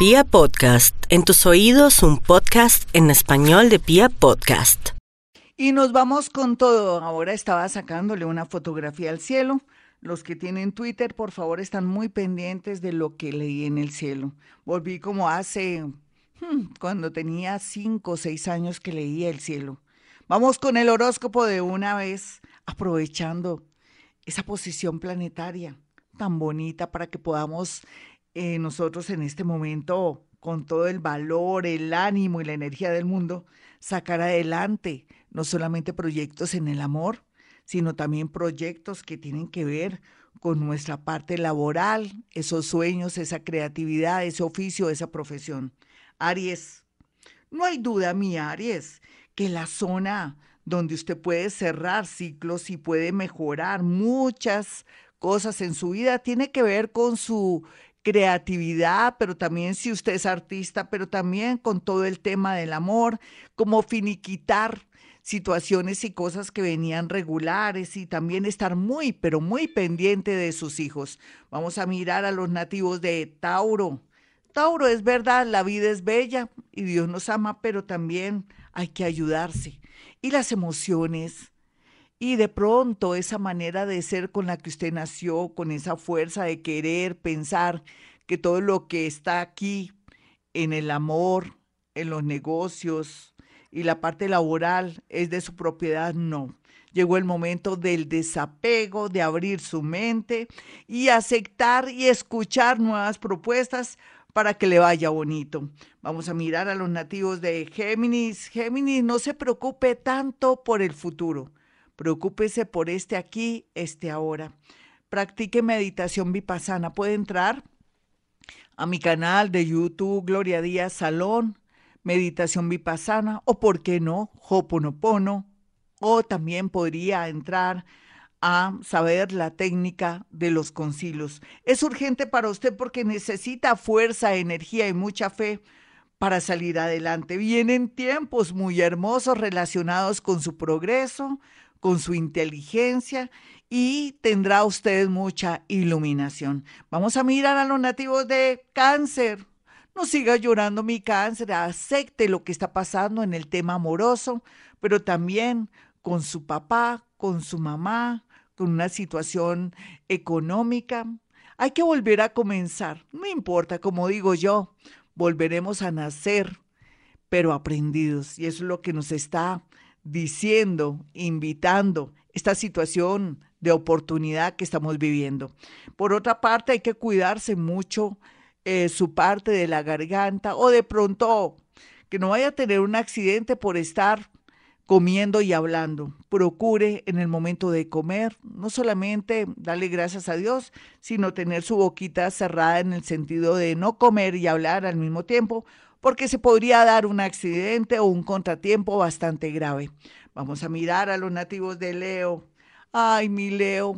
Pia Podcast, en tus oídos un podcast en español de Pia Podcast. Y nos vamos con todo. Ahora estaba sacándole una fotografía al cielo. Los que tienen Twitter, por favor, están muy pendientes de lo que leí en el cielo. Volví como hace, hmm, cuando tenía cinco o seis años que leía el cielo. Vamos con el horóscopo de una vez, aprovechando esa posición planetaria tan bonita para que podamos eh, nosotros en este momento, con todo el valor, el ánimo y la energía del mundo, sacar adelante no solamente proyectos en el amor, sino también proyectos que tienen que ver con nuestra parte laboral, esos sueños, esa creatividad, ese oficio, esa profesión. Aries, no hay duda, mi Aries, que la zona donde usted puede cerrar ciclos y puede mejorar muchas cosas en su vida tiene que ver con su creatividad, pero también si usted es artista, pero también con todo el tema del amor, como finiquitar situaciones y cosas que venían regulares y también estar muy, pero muy pendiente de sus hijos. Vamos a mirar a los nativos de Tauro. Tauro, es verdad, la vida es bella y Dios nos ama, pero también hay que ayudarse. Y las emociones, y de pronto esa manera de ser con la que usted nació, con esa fuerza de querer, pensar que todo lo que está aquí en el amor, en los negocios y la parte laboral es de su propiedad, no. Llegó el momento del desapego, de abrir su mente y aceptar y escuchar nuevas propuestas para que le vaya bonito. Vamos a mirar a los nativos de Géminis. Géminis, no se preocupe tanto por el futuro Preocúpese por este aquí, este ahora. Practique meditación vipassana. Puede entrar a mi canal de YouTube Gloria Díaz Salón, Meditación Vipassana, o por qué no, Hoponopono, o también podría entrar a saber la técnica de los concilios. Es urgente para usted porque necesita fuerza, energía y mucha fe para salir adelante. Vienen tiempos muy hermosos relacionados con su progreso, con su inteligencia y tendrá usted mucha iluminación. Vamos a mirar a los nativos de cáncer. No siga llorando mi cáncer, acepte lo que está pasando en el tema amoroso, pero también con su papá, con su mamá, con una situación económica. Hay que volver a comenzar, no importa, como digo yo, volveremos a nacer, pero aprendidos. Y eso es lo que nos está diciendo, invitando esta situación de oportunidad que estamos viviendo. Por otra parte, hay que cuidarse mucho eh, su parte de la garganta o de pronto que no vaya a tener un accidente por estar comiendo y hablando. Procure en el momento de comer no solamente darle gracias a Dios, sino tener su boquita cerrada en el sentido de no comer y hablar al mismo tiempo porque se podría dar un accidente o un contratiempo bastante grave. Vamos a mirar a los nativos de Leo. Ay, mi Leo,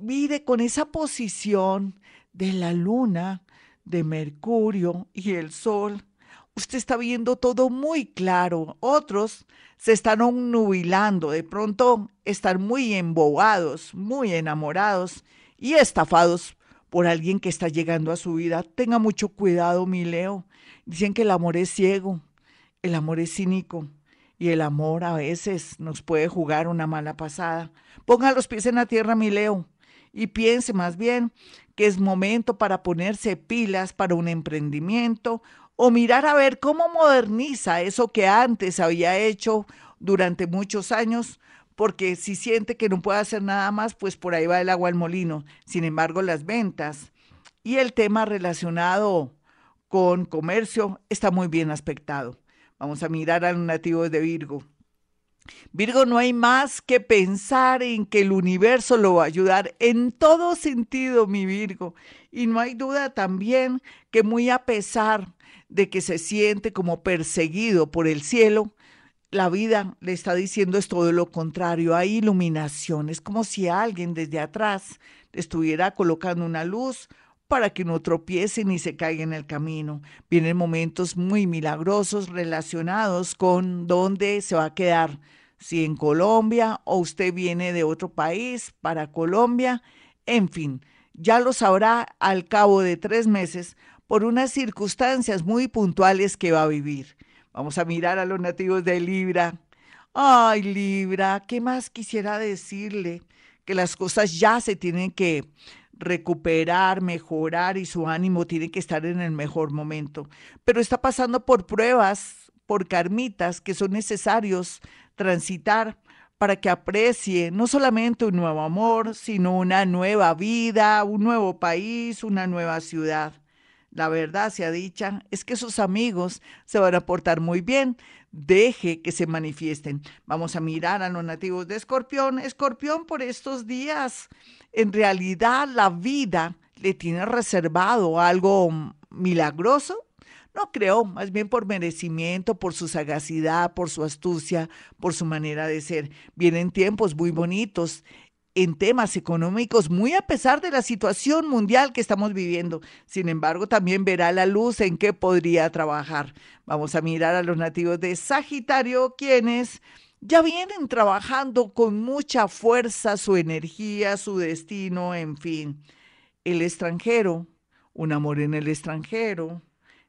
mire con esa posición de la luna, de Mercurio y el Sol. Usted está viendo todo muy claro. Otros se están nubilando, de pronto están muy embobados, muy enamorados y estafados por alguien que está llegando a su vida. Tenga mucho cuidado, mi Leo. Dicen que el amor es ciego, el amor es cínico y el amor a veces nos puede jugar una mala pasada. Ponga los pies en la tierra, mi Leo, y piense más bien que es momento para ponerse pilas para un emprendimiento o mirar a ver cómo moderniza eso que antes había hecho durante muchos años, porque si siente que no puede hacer nada más, pues por ahí va el agua al molino. Sin embargo, las ventas y el tema relacionado con comercio está muy bien aspectado. Vamos a mirar a los nativos de Virgo. Virgo, no hay más que pensar en que el universo lo va a ayudar en todo sentido, mi Virgo. Y no hay duda también que muy a pesar de que se siente como perseguido por el cielo, la vida le está diciendo es todo lo contrario, hay iluminación, es como si alguien desde atrás estuviera colocando una luz para que no tropiece ni se caiga en el camino. Vienen momentos muy milagrosos relacionados con dónde se va a quedar, si en Colombia o usted viene de otro país para Colombia, en fin, ya lo sabrá al cabo de tres meses por unas circunstancias muy puntuales que va a vivir. Vamos a mirar a los nativos de Libra. Ay, Libra, ¿qué más quisiera decirle? Que las cosas ya se tienen que recuperar, mejorar y su ánimo tiene que estar en el mejor momento. Pero está pasando por pruebas, por carmitas que son necesarios transitar para que aprecie no solamente un nuevo amor, sino una nueva vida, un nuevo país, una nueva ciudad. La verdad sea dicha, es que sus amigos se van a portar muy bien. Deje que se manifiesten. Vamos a mirar a los nativos de Escorpión. Escorpión por estos días, en realidad la vida le tiene reservado algo milagroso. No creo, más bien por merecimiento, por su sagacidad, por su astucia, por su manera de ser. Vienen tiempos muy bonitos en temas económicos, muy a pesar de la situación mundial que estamos viviendo. Sin embargo, también verá la luz en qué podría trabajar. Vamos a mirar a los nativos de Sagitario, quienes ya vienen trabajando con mucha fuerza su energía, su destino, en fin. El extranjero, un amor en el extranjero,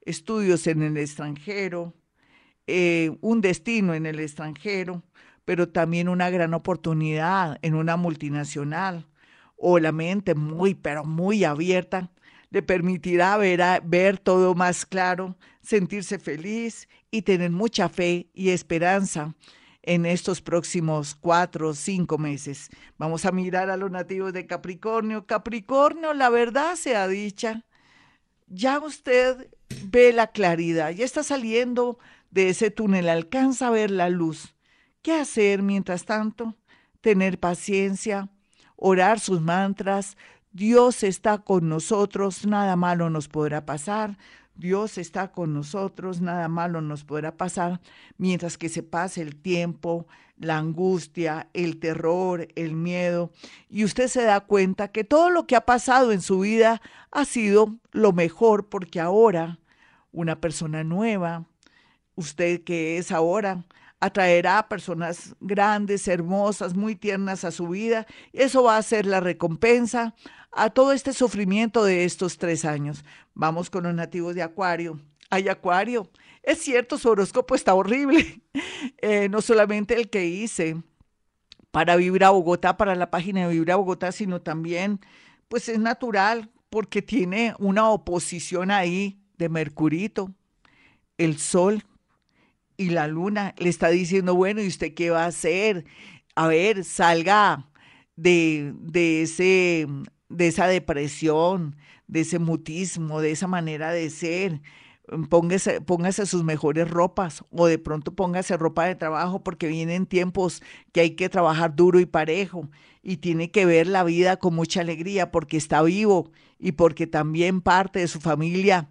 estudios en el extranjero, eh, un destino en el extranjero pero también una gran oportunidad en una multinacional o la mente muy, pero muy abierta le permitirá ver, ver todo más claro, sentirse feliz y tener mucha fe y esperanza en estos próximos cuatro o cinco meses. Vamos a mirar a los nativos de Capricornio. Capricornio, la verdad sea dicha, ya usted ve la claridad, ya está saliendo de ese túnel, alcanza a ver la luz. ¿Qué hacer mientras tanto? Tener paciencia, orar sus mantras. Dios está con nosotros, nada malo nos podrá pasar. Dios está con nosotros, nada malo nos podrá pasar, mientras que se pase el tiempo, la angustia, el terror, el miedo, y usted se da cuenta que todo lo que ha pasado en su vida ha sido lo mejor, porque ahora una persona nueva, usted que es ahora, atraerá a personas grandes, hermosas, muy tiernas a su vida. Eso va a ser la recompensa a todo este sufrimiento de estos tres años. Vamos con los nativos de Acuario. Hay Acuario. Es cierto, su horóscopo está horrible. Eh, no solamente el que hice para Vibra Bogotá, para la página de Vibra Bogotá, sino también, pues es natural porque tiene una oposición ahí de Mercurito, el Sol y la luna le está diciendo, bueno, ¿y usted qué va a hacer? A ver, salga de, de, ese, de esa depresión, de ese mutismo, de esa manera de ser. Póngase, póngase sus mejores ropas o de pronto póngase ropa de trabajo porque vienen tiempos que hay que trabajar duro y parejo y tiene que ver la vida con mucha alegría porque está vivo y porque también parte de su familia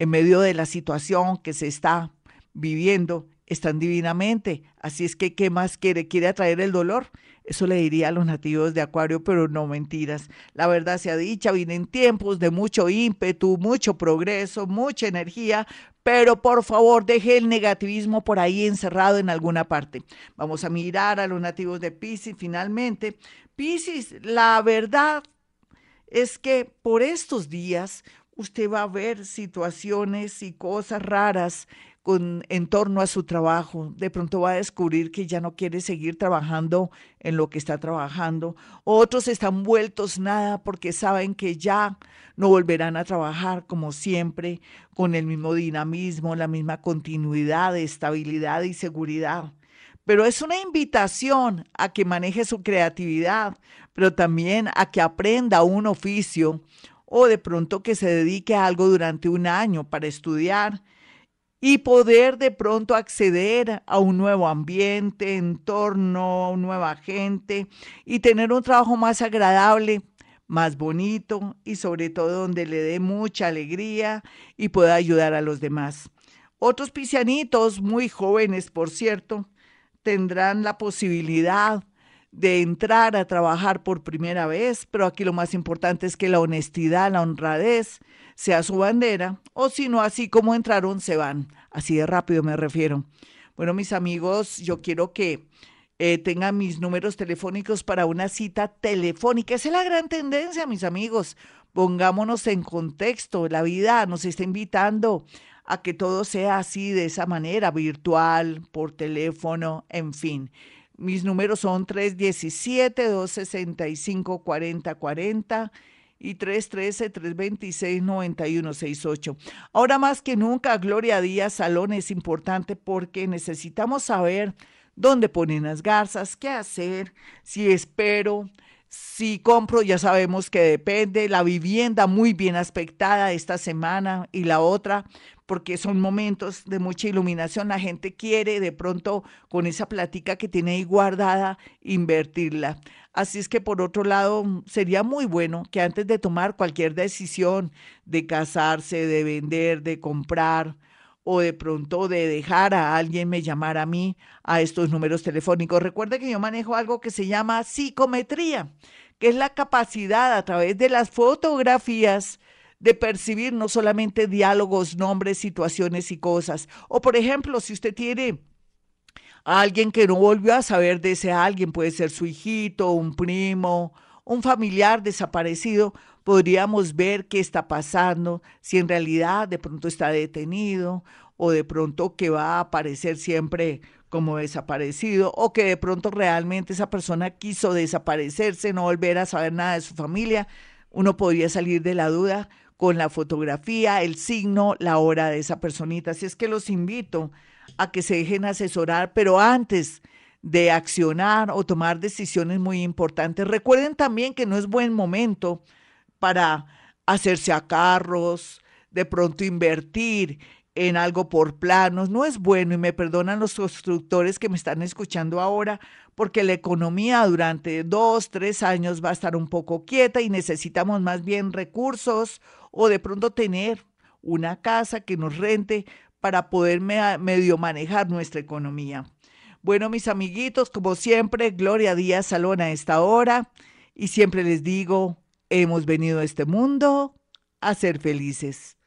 en medio de la situación que se está viviendo están divinamente. Así es que, ¿qué más quiere? ¿Quiere atraer el dolor? Eso le diría a los nativos de Acuario, pero no mentiras. La verdad sea dicha, vienen tiempos de mucho ímpetu, mucho progreso, mucha energía, pero por favor deje el negativismo por ahí encerrado en alguna parte. Vamos a mirar a los nativos de Pisces finalmente. Pisces, la verdad es que por estos días usted va a ver situaciones y cosas raras en torno a su trabajo. De pronto va a descubrir que ya no quiere seguir trabajando en lo que está trabajando. Otros están vueltos nada porque saben que ya no volverán a trabajar como siempre, con el mismo dinamismo, la misma continuidad, estabilidad y seguridad. Pero es una invitación a que maneje su creatividad, pero también a que aprenda un oficio o de pronto que se dedique a algo durante un año para estudiar y poder de pronto acceder a un nuevo ambiente, entorno, nueva gente y tener un trabajo más agradable, más bonito y sobre todo donde le dé mucha alegría y pueda ayudar a los demás. Otros pisianitos, muy jóvenes por cierto, tendrán la posibilidad de entrar a trabajar por primera vez, pero aquí lo más importante es que la honestidad, la honradez sea su bandera, o si no, así como entraron, se van. Así de rápido me refiero. Bueno, mis amigos, yo quiero que eh, tengan mis números telefónicos para una cita telefónica. Esa es la gran tendencia, mis amigos. Pongámonos en contexto, la vida nos está invitando a que todo sea así, de esa manera, virtual, por teléfono, en fin. Mis números son 317-265-4040 y 313-326-9168. Ahora más que nunca, Gloria Díaz Salón es importante porque necesitamos saber dónde ponen las garzas, qué hacer, si espero, si compro, ya sabemos que depende, la vivienda muy bien aspectada esta semana y la otra, porque son momentos de mucha iluminación. La gente quiere de pronto con esa platica que tiene ahí guardada invertirla. Así es que por otro lado, sería muy bueno que antes de tomar cualquier decisión de casarse, de vender, de comprar o de pronto de dejar a alguien me llamar a mí a estos números telefónicos. Recuerde que yo manejo algo que se llama psicometría, que es la capacidad a través de las fotografías de percibir no solamente diálogos, nombres, situaciones y cosas. O por ejemplo, si usted tiene a alguien que no volvió a saber de ese alguien, puede ser su hijito, un primo, un familiar desaparecido, podríamos ver qué está pasando, si en realidad de pronto está detenido o de pronto que va a aparecer siempre como desaparecido o que de pronto realmente esa persona quiso desaparecerse, no volver a saber nada de su familia. Uno podría salir de la duda con la fotografía, el signo, la hora de esa personita. Así es que los invito a que se dejen asesorar, pero antes de accionar o tomar decisiones muy importantes, recuerden también que no es buen momento para hacerse a carros, de pronto invertir en algo por planos, no es bueno y me perdonan los constructores que me están escuchando ahora, porque la economía durante dos, tres años va a estar un poco quieta y necesitamos más bien recursos o de pronto tener una casa que nos rente para poder medio manejar nuestra economía. Bueno, mis amiguitos, como siempre, Gloria Díaz Salón a esta hora y siempre les digo, hemos venido a este mundo a ser felices.